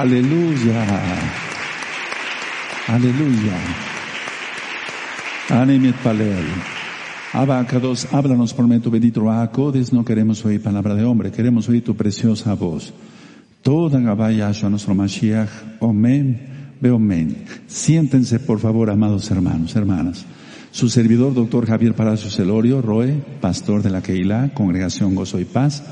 Aleluya. Aleluya. Anemet Palel. Abacados, háblanos por medio tu bendito acodes, no queremos oír palabra de hombre, queremos oír tu preciosa voz. Toda Gabaya a nuestro Mashiach, Omen, Beomen. Siéntense por favor, amados hermanos, hermanas. Su servidor, doctor Javier Palacios Celorio, Roe, pastor de la Keilah, Congregación Gozo y Paz,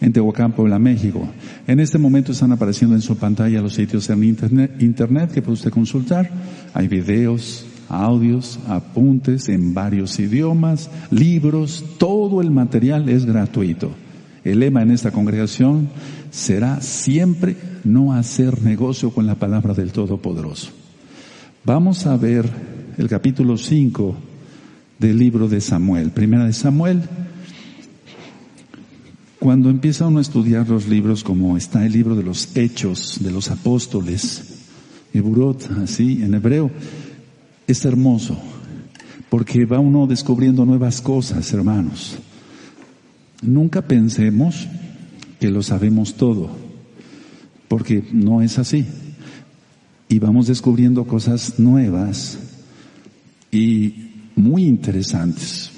en Tehuacán, Puebla, México. En este momento están apareciendo en su pantalla los sitios en internet, internet que puede usted consultar. Hay videos, audios, apuntes en varios idiomas, libros, todo el material es gratuito. El lema en esta congregación será siempre no hacer negocio con la palabra del Todopoderoso. Vamos a ver el capítulo 5 del libro de Samuel. Primera de Samuel. Cuando empieza uno a estudiar los libros como está el libro de los Hechos de los Apóstoles, Eburot, así en hebreo, es hermoso, porque va uno descubriendo nuevas cosas, hermanos. Nunca pensemos que lo sabemos todo, porque no es así. Y vamos descubriendo cosas nuevas y muy interesantes.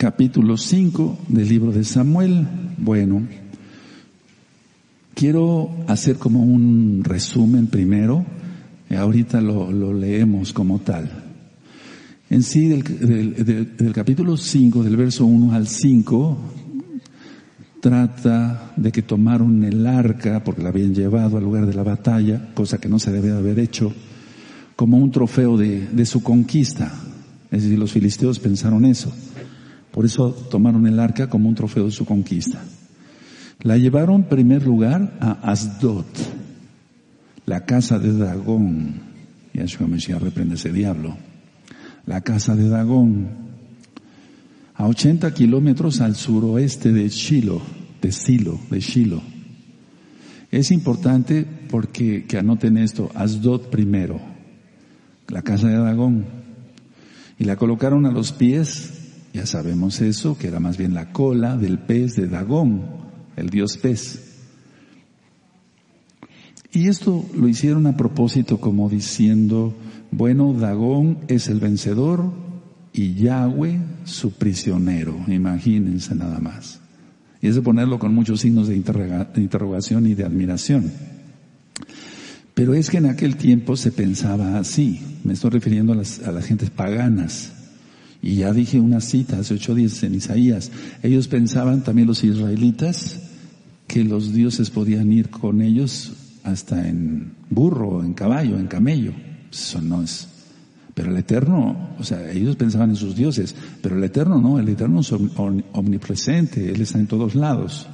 Capítulo 5 del libro de Samuel. Bueno, quiero hacer como un resumen primero eh, ahorita lo, leemos como tal. En sí, del, capítulo 5, del verso 1 al 5, trata de que tomaron el arca, porque la habían llevado al lugar de la batalla, cosa que no se debe haber hecho, como un trofeo de, de su conquista. Es decir, los filisteos pensaron eso. Por eso tomaron el arca como un trofeo de su conquista. La llevaron primer lugar a Asdod, la casa de Dagón. Yahshua Mesías reprende ese diablo. La casa de Dagón. A 80 kilómetros al suroeste de Shiloh, de Silo, de Shiloh. Es importante porque, que anoten esto, Asdod primero, la casa de Dagón. Y la colocaron a los pies, ya sabemos eso, que era más bien la cola del pez de Dagón, el dios pez. Y esto lo hicieron a propósito como diciendo, bueno, Dagón es el vencedor y Yahweh su prisionero. Imagínense nada más. Y es de ponerlo con muchos signos de, interrogación y de admiración. Pero es que en aquel tiempo se pensaba así. Me estoy refiriendo a las, a las gentes paganas. Y ya dije una cita hace ocho días en Isaías. Ellos pensaban, también los israelitas, que los dioses podían ir con ellos hasta en burro, en caballo, en camello. Eso no es. Pero el Eterno, o sea, ellos pensaban en sus dioses, pero el Eterno no, el Eterno es omnipresente, Él está en todos lados.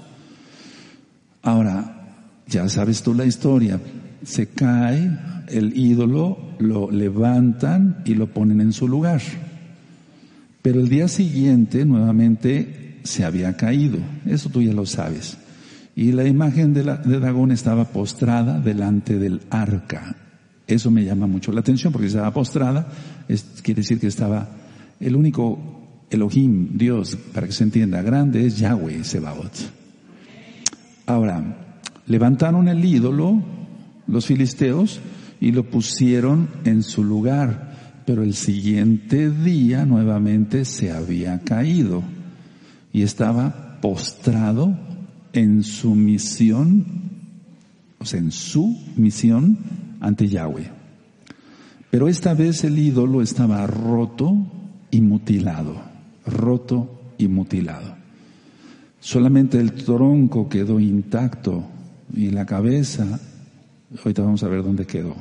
Ahora, ya sabes tú la historia, se cae el ídolo, lo levantan y lo ponen en su lugar. Pero el día siguiente nuevamente se había caído, eso tú ya lo sabes. Y la imagen de, la, de Dagón estaba postrada delante del arca. Eso me llama mucho la atención porque estaba postrada, es, quiere decir que estaba el único Elohim, Dios, para que se entienda, grande es Yahweh Sebaot. Ahora, levantaron el ídolo, los filisteos, y lo pusieron en su lugar, pero el siguiente día nuevamente se había caído y estaba postrado en su misión, o sea, en su misión ante Yahweh. Pero esta vez el ídolo estaba roto y mutilado, roto y mutilado. Solamente el tronco quedó intacto y la cabeza, ahorita vamos a ver dónde quedó.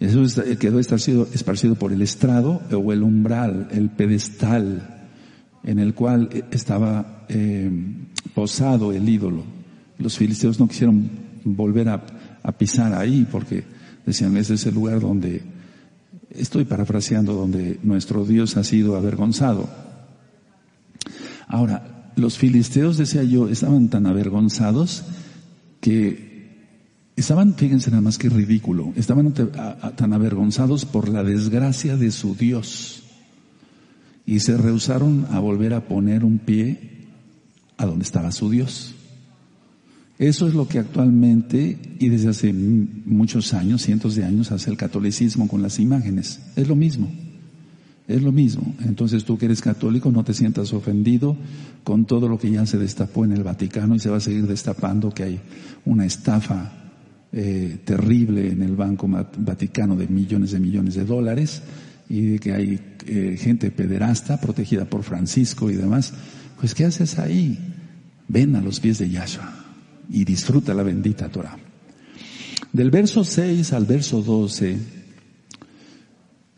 Eso quedó esparcido, esparcido por el estrado o el umbral, el pedestal en el cual estaba eh, posado el ídolo. Los filisteos no quisieron volver a, pisar ahí porque decían, ese es el lugar donde, estoy parafraseando, donde nuestro Dios ha sido avergonzado. Ahora, los filisteos, decía yo, estaban tan avergonzados que estaban, fíjense nada más que ridículo, estaban tan avergonzados por la desgracia de su Dios y se rehusaron a volver a poner un pie a donde estaba su Dios. Eso es lo que actualmente y desde hace muchos años, cientos de años, hace el catolicismo con las imágenes. Es lo mismo. Es lo mismo. Entonces tú que eres católico no te sientas ofendido con todo lo que ya se destapó en el Vaticano y se va a seguir destapando que hay una estafa eh, terrible en el Banco Vaticano de millones de millones de dólares y de que hay eh, gente pederasta protegida por Francisco y demás. Pues ¿qué haces ahí? Ven a los pies de Yahshua y disfruta la bendita Torah. Del verso 6 al verso 12,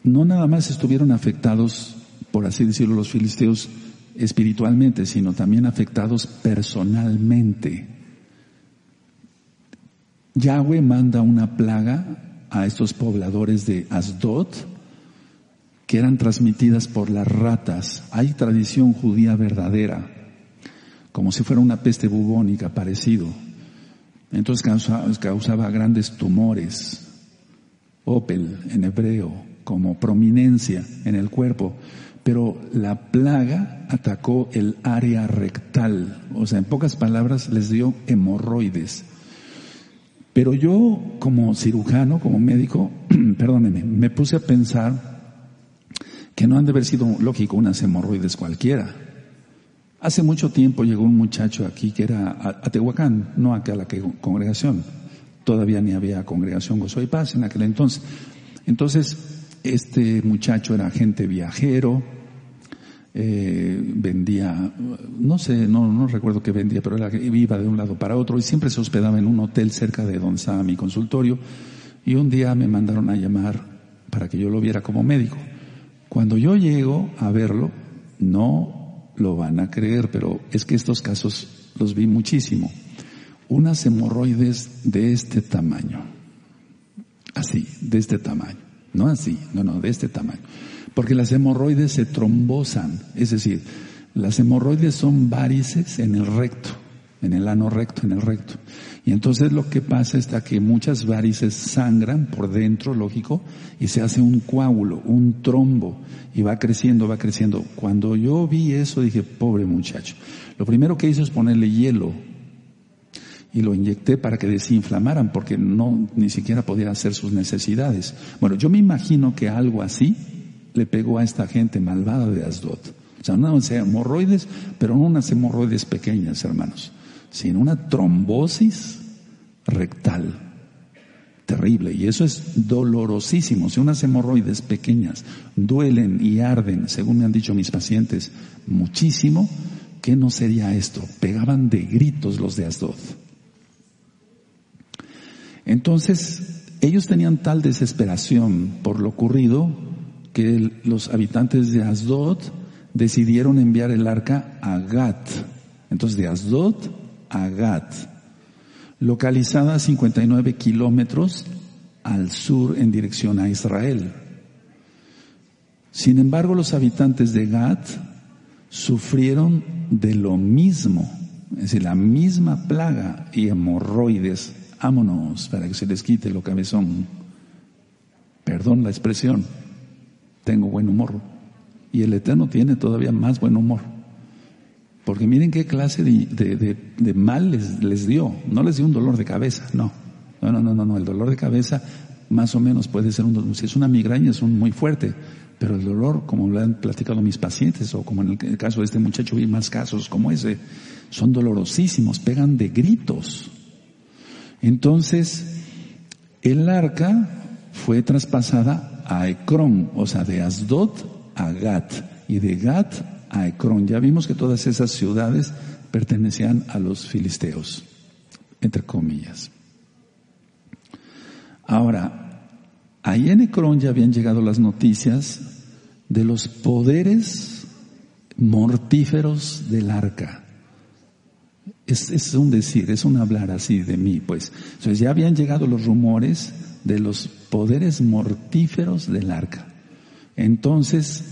no nada más estuvieron afectados, por así decirlo, los filisteos espiritualmente, sino también afectados personalmente. Yahweh manda una plaga a estos pobladores de Asdod que eran transmitidas por las ratas. Hay tradición judía verdadera, como si fuera una peste bubónica parecido. Entonces causaba, causaba grandes tumores, opel en hebreo, como prominencia en el cuerpo, pero la plaga atacó el área rectal, o sea, en pocas palabras les dio hemorroides. Pero yo como cirujano, como médico, perdónenme, me puse a pensar que no han de haber sido lógico unas hemorroides cualquiera. Hace mucho tiempo llegó un muchacho aquí que era a, Tehuacán, no acá a la congregación. Todavía ni había congregación Gozo y Paz en aquel entonces. Entonces, este muchacho era agente viajero, eh, vendía, no sé, no, no recuerdo qué vendía, pero era, iba de un lado para otro y siempre se hospedaba en un hotel cerca de donde estaba mi consultorio. Y un día me mandaron a llamar para que yo lo viera como médico. Cuando yo llego a verlo, no lo van a creer, pero es que estos casos los vi muchísimo. Unas hemorroides de este tamaño. Así, de este tamaño. No así, no, no, de este tamaño. Porque las hemorroides se trombosan, es decir, las hemorroides son varices en el recto, en el ano recto, en el recto. Y entonces lo que pasa es que muchas varices sangran por dentro, lógico, y se hace un coágulo, un trombo, y va creciendo, va creciendo. Cuando yo vi eso dije, pobre muchacho. Lo primero que hizo es ponerle hielo y lo inyecté para que desinflamaran porque no ni siquiera podía hacer sus necesidades. Bueno, yo me imagino que algo así le pegó a esta gente malvada de Asdod. O sea, no hemorroides, pero no unas hemorroides pequeñas, hermanos, sino una trombosis rectal. Terrible. Y eso es dolorosísimo. Si unas hemorroides pequeñas duelen y arden, según me han dicho mis pacientes, muchísimo, ¿qué no sería esto? Pegaban de gritos los de Asdod. Entonces, ellos tenían tal desesperación por lo ocurrido que los habitantes de Asdod decidieron enviar el arca a Gat. Entonces, de Asdod a Gat, localizada a 59 kilómetros al sur en dirección a Israel. Sin embargo, los habitantes de Gat sufrieron de lo mismo, es decir, la misma plaga y hemorroides Vámonos para que se les quite lo cabezón. Perdón la expresión. Tengo buen humor. Y el Eterno tiene todavía más buen humor. Porque miren qué clase de, mal les, les, dio. No les dio un dolor de cabeza, no. No, no, no, no, El dolor de cabeza más o menos puede ser un si es una migraña es un muy fuerte. Pero el dolor, como lo han platicado mis pacientes, o como en el caso de este muchacho, vi más casos como ese, son dolorosísimos, pegan de gritos. Entonces, el arca fue traspasada a Ecrón, o sea, de Asdod a Gat, y de Gat a Ecrón. Ya vimos que todas esas ciudades pertenecían a los filisteos, entre comillas. Ahora, ahí en Ecrón ya habían llegado las noticias de los poderes mortíferos del arca. Es, un decir, es un hablar así de mí, pues. Entonces ya habían llegado los rumores de los poderes mortíferos del arca. Entonces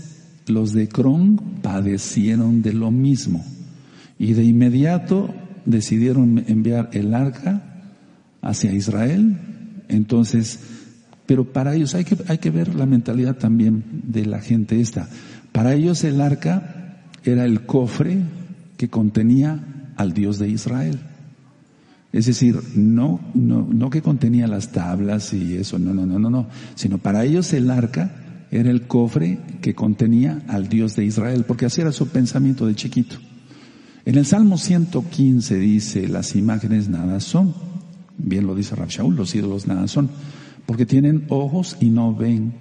los de Cron padecieron de lo mismo y de inmediato decidieron enviar el arca hacia Israel. Entonces, pero para ellos hay que, hay que ver la mentalidad también de la gente esta. Para ellos el arca era el cofre que contenía al Dios de Israel. Es decir, no, no, no que contenía las tablas y eso, no, no, no, no, no, sino para ellos el arca era el cofre que contenía al Dios de Israel, porque así era su pensamiento de chiquito. En el Salmo 115 dice, las imágenes nada son. Bien lo dice Rab los ídolos nada son. Porque tienen ojos y no ven,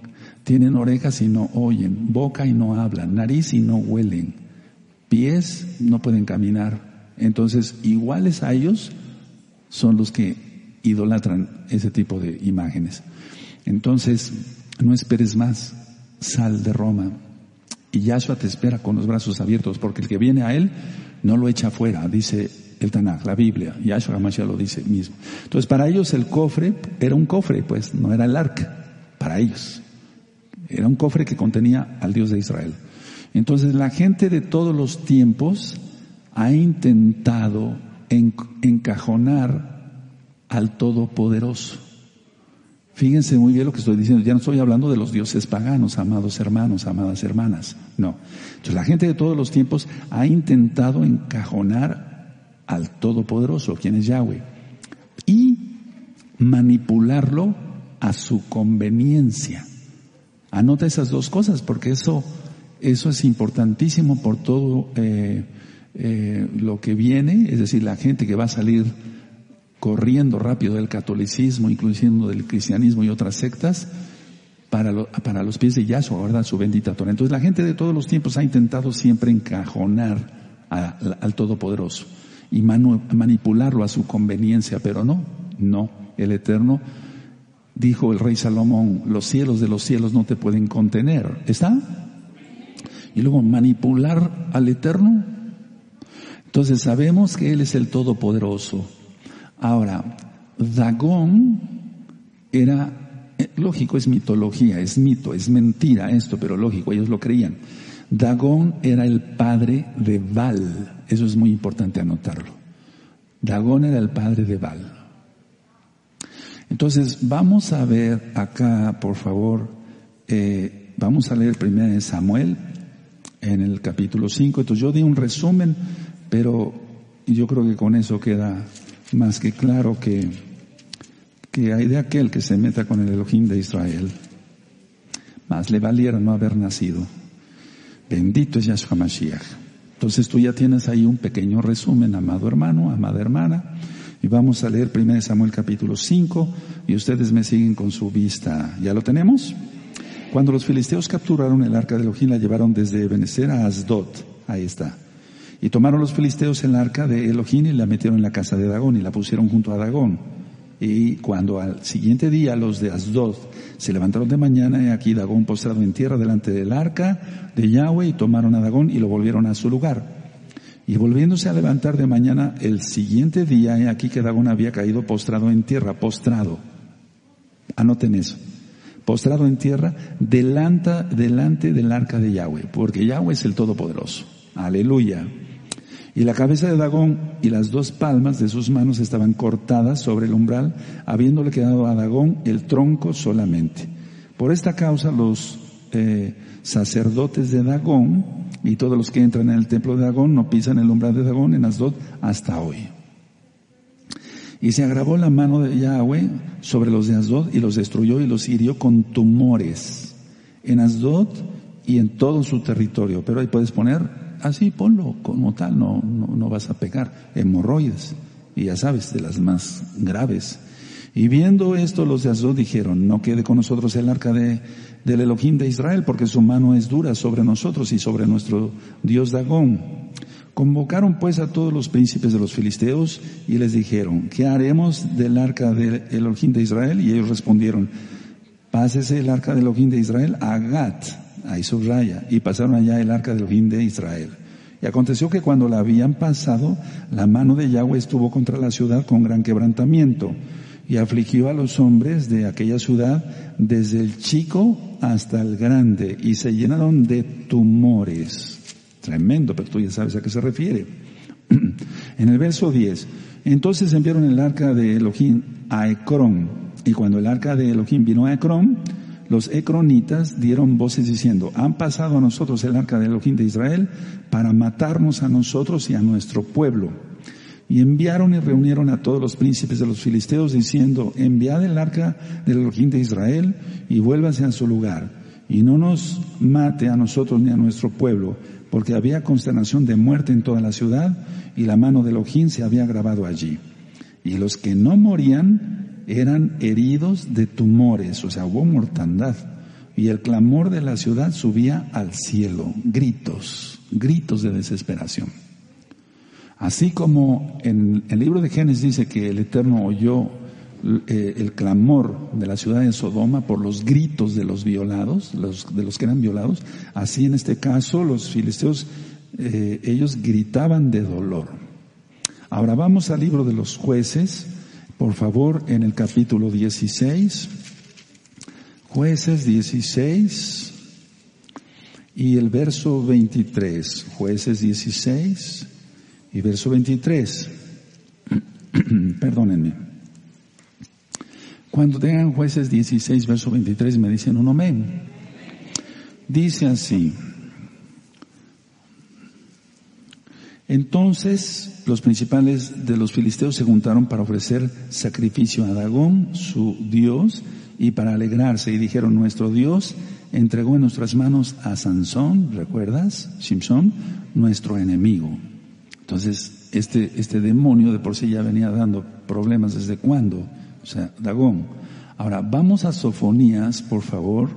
tienen orejas y no oyen, boca y no hablan, nariz y no huelen, pies no pueden caminar. Entonces, iguales a ellos son los que idolatran ese tipo de imágenes. Entonces, no esperes más, sal de Roma. Y Yahshua te espera con los brazos abiertos, porque el que viene a él no lo echa afuera, dice el Tanakh, la Biblia. Yahshua Hamashiach lo dice mismo. Entonces, para ellos el cofre era un cofre, pues no era el arca, para ellos. Era un cofre que contenía al Dios de Israel. Entonces, la gente de todos los tiempos ha intentado encajonar al Todopoderoso. Fíjense muy bien lo que estoy diciendo. Ya no estoy hablando de los dioses paganos, amados hermanos, amadas hermanas. No. Entonces la gente de todos los tiempos ha intentado encajonar al Todopoderoso, quien es Yahweh, y manipularlo a su conveniencia. Anota esas dos cosas porque eso, eso es importantísimo por todo eh, eh, lo que viene, es decir, la gente que va a salir corriendo rápido del catolicismo, incluyendo del cristianismo y otras sectas, para, para los pies de Yahshua, ¿verdad? Su bendita Torah. Entonces la gente de todos los tiempos ha intentado siempre encajonar al Todopoderoso y manipularlo a su conveniencia, pero no, no. El Eterno dijo el rey Salomón, los cielos de los cielos no te pueden contener. ¿Está? Y luego manipular al Eterno. Entonces sabemos que Él es el Todopoderoso Ahora, Dagón era, eh, lógico, es mitología, es mito, es mentira esto, pero lógico, ellos lo creían. Dagón era el padre de Baal, eso es muy importante anotarlo. Dagón era el padre de Baal. Entonces, vamos a ver acá, por favor, eh, vamos a leer primero de Samuel en el capítulo 5. Entonces, yo di un resumen, pero yo creo que con eso queda más que claro que, que hay de aquel que se meta con el Elohim de Israel. Más le valiera no haber nacido. Bendito es Yahshua Mashiach. Entonces tú ya tienes ahí un pequeño resumen, amado hermano, amada hermana. Y vamos a leer 1 Samuel capítulo 5 y ustedes me siguen con su vista. ¿Ya lo tenemos? Cuando los filisteos capturaron el arca de Elohim la llevaron desde Benecer a Asdod. Ahí está. Y tomaron los filisteos el arca de Elohim y la metieron en la casa de Dagón y la pusieron junto a Dagón. Y cuando al siguiente día los de Asdod se levantaron de mañana, y aquí Dagón postrado en tierra delante del arca de Yahweh y tomaron a Dagón y lo volvieron a su lugar. Y volviéndose a levantar de mañana el siguiente día, aquí que Dagón había caído postrado en tierra, postrado. Anoten eso. Postrado en tierra delante, delante del arca de Yahweh, porque Yahweh es el Todopoderoso. Aleluya. Y la cabeza de Dagón y las dos palmas de sus manos estaban cortadas sobre el umbral, habiéndole quedado a Dagón el tronco solamente. Por esta causa los eh, sacerdotes de Dagón y todos los que entran en el templo de Dagón no pisan el umbral de Dagón en Asdod hasta hoy. Y se agravó la mano de Yahweh sobre los de Asdod y los destruyó y los hirió con tumores en Asdod y en todo su territorio. Pero ahí puedes poner así ponlo como tal, no, no, vas a pegar. Hemorroides, y ya sabes, de las más graves. Y viendo esto, los de Azod dijeron, no quede con nosotros el arca de, del Elohim de Israel, porque su mano es dura sobre nosotros y sobre nuestro Dios Dagón. Convocaron pues a todos los príncipes de los filisteos y les dijeron, ¿qué haremos del arca del Elohim de Israel? Y ellos respondieron, pásese el arca del Elohim de Israel a Gat, ahí subraya, y pasaron allá el arca del fin de Israel. Y aconteció que cuando la habían pasado, la mano de Yahweh estuvo contra la ciudad con gran quebrantamiento y afligió a los hombres de aquella ciudad desde el chico hasta el grande y se llenaron de tumores. Tremendo, pero tú ya sabes a qué se refiere. en el verso 10, entonces enviaron el arca de Elohim a Ecrón y cuando el arca de Elohim vino a Ecrón, los ecronitas dieron voces diciendo, han pasado a nosotros el arca de Elohim de Israel para matarnos a nosotros y a nuestro pueblo. Y enviaron y reunieron a todos los príncipes de los filisteos diciendo, enviad el arca del Elohim de Israel y vuélvanse a su lugar y no nos mate a nosotros ni a nuestro pueblo, porque había consternación de muerte en toda la ciudad y la mano de Elohim se había grabado allí. Y los que no morían eran heridos de tumores, o sea, hubo mortandad. Y el clamor de la ciudad subía al cielo, gritos, gritos de desesperación. Así como en el libro de Génesis dice que el Eterno oyó eh, el clamor de la ciudad de Sodoma por los gritos de los violados, los, de los que eran violados, así en este caso los filisteos, eh, ellos gritaban de dolor. Ahora vamos al libro de los jueces, por favor, en el capítulo 16, jueces 16 y el verso 23, jueces 16 y verso 23. Perdónenme. Cuando tengan jueces 16, verso 23, me dicen un amén. Dice así. Entonces los principales de los filisteos se juntaron para ofrecer sacrificio a Dagón, su Dios, y para alegrarse, y dijeron, nuestro Dios entregó en nuestras manos a Sansón, ¿recuerdas? Simpson, nuestro enemigo. Entonces, este, este demonio de por sí ya venía dando problemas desde cuándo, o sea, Dagón. Ahora, vamos a Sofonías, por favor.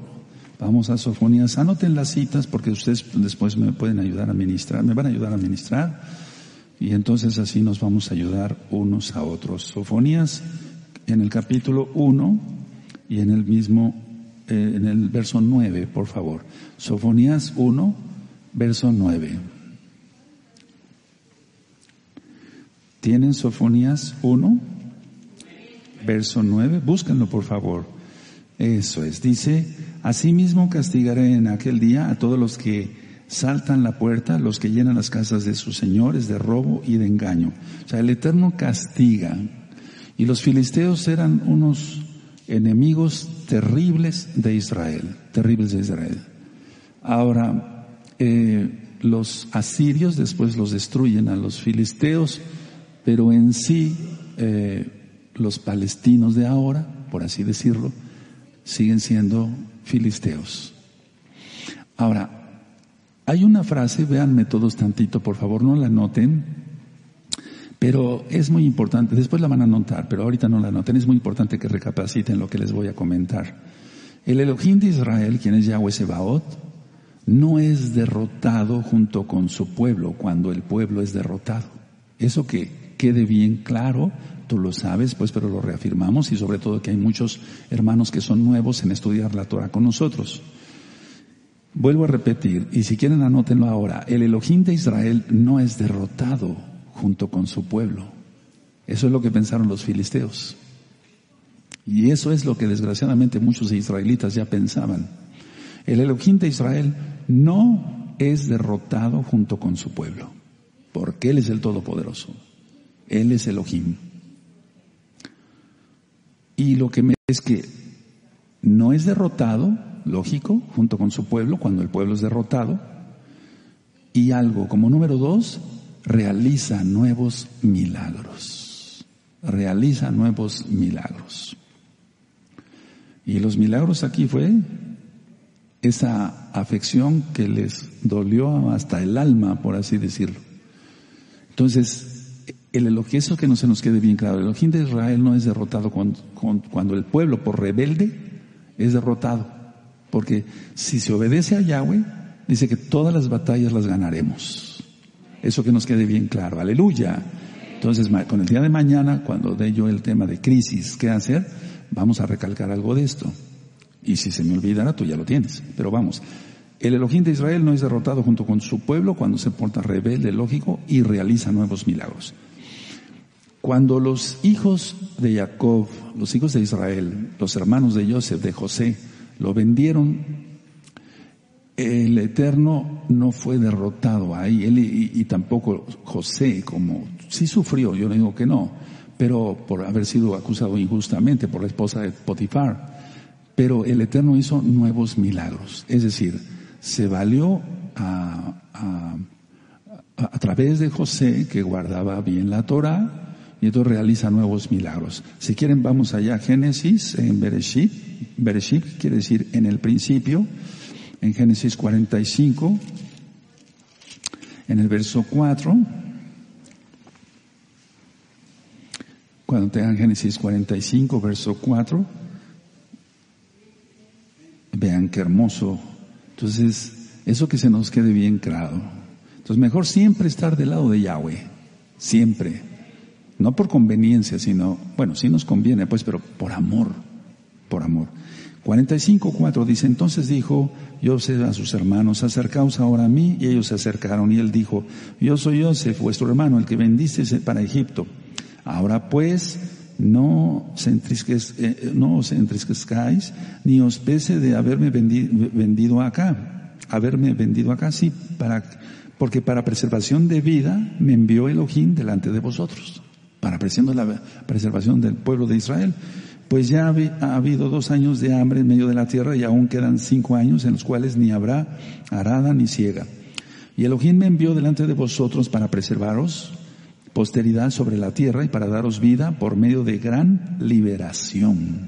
Vamos a Sofonías. Anoten las citas porque ustedes después me pueden ayudar a ministrar, me van a ayudar a ministrar. Y entonces así nos vamos a ayudar unos a otros. Sofonías en el capítulo 1 y en el mismo, eh, en el verso 9, por favor. Sofonías 1, verso 9. ¿Tienen Sofonías 1? Verso 9. Búsquenlo, por favor. Eso es. Dice, asimismo castigaré en aquel día a todos los que saltan la puerta, los que llenan las casas de sus señores de robo y de engaño. O sea, el Eterno castiga. Y los filisteos eran unos enemigos terribles de Israel, terribles de Israel. Ahora, eh, los asirios después los destruyen a los filisteos pero en sí eh, los palestinos de ahora, por así decirlo, siguen siendo filisteos. Ahora, hay una frase, véanme todos tantito, por favor, no la noten, pero es muy importante, después la van a notar, pero ahorita no la noten, es muy importante que recapaciten lo que les voy a comentar. El Elohim de Israel, quien es Yahweh Sebaot, no es derrotado junto con su pueblo cuando el pueblo es derrotado. Eso que quede bien claro, tú lo sabes, pues, pero lo reafirmamos y sobre todo que hay muchos hermanos que son nuevos en estudiar la Torah con nosotros. Vuelvo a repetir, y si quieren anótenlo ahora, el Elohim de Israel no es derrotado junto con su pueblo. Eso es lo que pensaron los filisteos. Y eso es lo que desgraciadamente muchos israelitas ya pensaban. El Elohim de Israel no es derrotado junto con su pueblo, porque Él es el Todopoderoso. Él es Elohim. Y lo que me es que no es derrotado, lógico, junto con su pueblo, cuando el pueblo es derrotado. Y algo, como número dos, realiza nuevos milagros. Realiza nuevos milagros. Y los milagros aquí fue esa afección que les dolió hasta el alma, por así decirlo. Entonces, el Elohim, eso que no se nos quede bien claro, el Elohim de Israel no es derrotado cuando, cuando, el pueblo por rebelde es derrotado. Porque si se obedece a Yahweh, dice que todas las batallas las ganaremos. Eso que nos quede bien claro. Aleluya. Entonces, con el día de mañana, cuando dé yo el tema de crisis, ¿qué hacer? Vamos a recalcar algo de esto. Y si se me olvidara, tú ya lo tienes. Pero vamos. El Elohim de Israel no es derrotado junto con su pueblo cuando se porta rebelde, lógico, y realiza nuevos milagros. Cuando los hijos de Jacob, los hijos de Israel, los hermanos de Joseph, de José, lo vendieron, el Eterno no fue derrotado ahí, él y, tampoco José, como sí sufrió, yo no digo que no, pero por haber sido acusado injustamente por la esposa de Potifar. Pero el Eterno hizo nuevos milagros, es decir, se valió a a, través de José, que guardaba bien la Torah, y entonces realiza nuevos milagros. Si quieren, vamos allá a Génesis, en Bereshit. Bereshit quiere decir en el principio, en Génesis 45, en el verso 4. Cuando tengan Génesis 45, verso 4, vean qué hermoso. Entonces, eso que se nos quede bien claro. Entonces, mejor siempre estar del lado de Yahweh. Siempre. No por conveniencia, sino, bueno, sí nos conviene, pues, pero por amor. Por amor. 45.4 dice, entonces dijo Joseph a sus hermanos, acercaos ahora a mí, y ellos se acercaron, y él dijo, yo soy Joseph, vuestro hermano, el que vendiste para Egipto. Ahora pues, no, se eh, no os entristezcáis, ni os pese de haberme vendido acá, haberme vendido acá, sí, para, porque para preservación de vida me envió Elohim delante de vosotros, para la preservación del pueblo de Israel pues ya ha habido dos años de hambre en medio de la tierra y aún quedan cinco años en los cuales ni habrá arada ni ciega. Y Elohim me envió delante de vosotros para preservaros posteridad sobre la tierra y para daros vida por medio de gran liberación.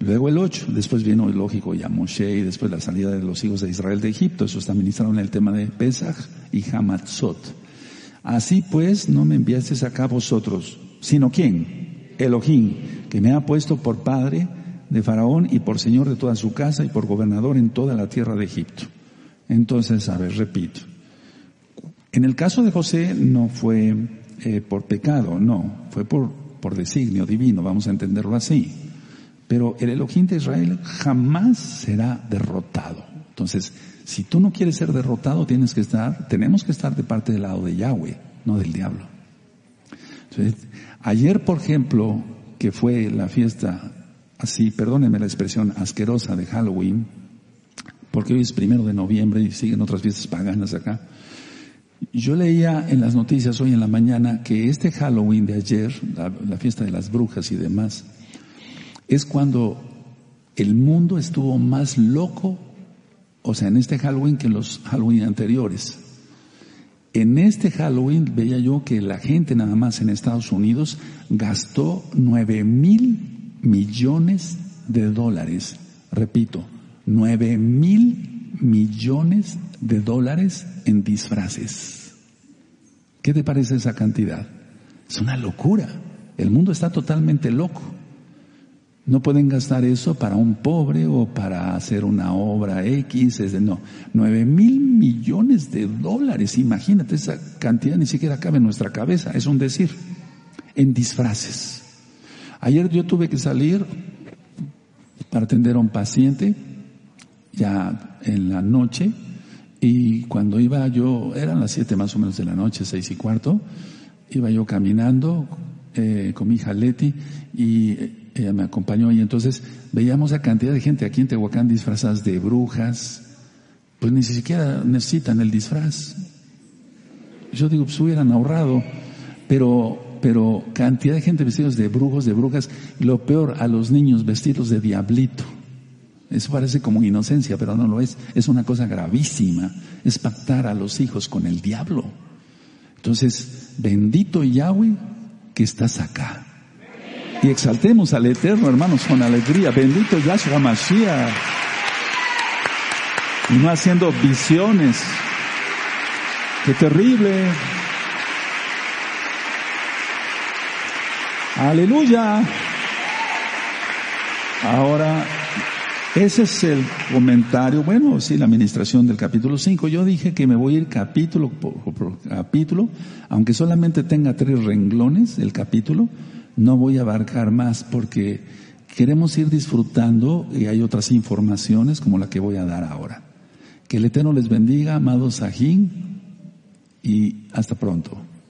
Luego el ocho, después vino el lógico ya Moshe y después la salida de los hijos de Israel de Egipto. Eso está ministrado en el tema de Pesach y Hamatzot. Así pues, no me enviasteis acá vosotros, sino quién? Elohim, que me ha puesto por padre de Faraón y por señor de toda su casa y por gobernador en toda la tierra de Egipto. Entonces, a ver, repito. En el caso de José no fue eh, por pecado, no, fue por, por designio divino, vamos a entenderlo así. Pero el Elohim de Israel jamás será derrotado. Entonces, si tú no quieres ser derrotado, tienes que estar, tenemos que estar de parte del lado de Yahweh, no del diablo. Ayer, por ejemplo, que fue la fiesta así, perdónenme la expresión asquerosa de Halloween, porque hoy es primero de noviembre y siguen otras fiestas paganas acá. Yo leía en las noticias hoy en la mañana que este Halloween de ayer, la, fiesta de las brujas y demás, es cuando el mundo estuvo más loco, o sea, en este Halloween que en los Halloween anteriores. En este Halloween veía yo que la gente nada más en Estados Unidos gastó nueve mil millones de dólares. Repito, nueve mil millones de dólares en disfraces. ¿Qué te parece esa cantidad? Es una locura. El mundo está totalmente loco. No pueden gastar eso para un pobre o para hacer una obra X, es de, no, nueve mil millones de dólares, imagínate, esa cantidad ni siquiera cabe en nuestra cabeza, es un decir, en disfraces. Ayer yo tuve que salir para atender a un paciente, ya en la noche, y cuando iba yo, eran las siete más o menos de la noche, seis y cuarto, iba yo caminando eh, con mi hija Leti y ella me acompañó y entonces veíamos la cantidad de gente aquí en Tehuacán disfrazadas de brujas, pues ni siquiera necesitan el disfraz. Yo digo, pues hubieran ahorrado, pero, pero cantidad de gente vestidos de brujos, de brujas, y lo peor, a los niños vestidos de diablito. Eso parece como inocencia, pero no lo es. Es una cosa gravísima. Es pactar a los hijos con el diablo. Entonces, bendito Yahweh que estás acá y exaltemos al Eterno, hermanos, con alegría. Bendito Yahshua Mashiach. Y no haciendo visiones. Qué terrible. Aleluya. Ahora, ese es el comentario, bueno, sí, la administración del capítulo 5. Yo dije que me voy a ir capítulo por capítulo, aunque solamente tenga tres renglones el capítulo, no voy a abarcar más porque queremos ir disfrutando y hay otras informaciones como la que voy a dar ahora. Que el Eterno les bendiga, amados Sajín, y hasta pronto.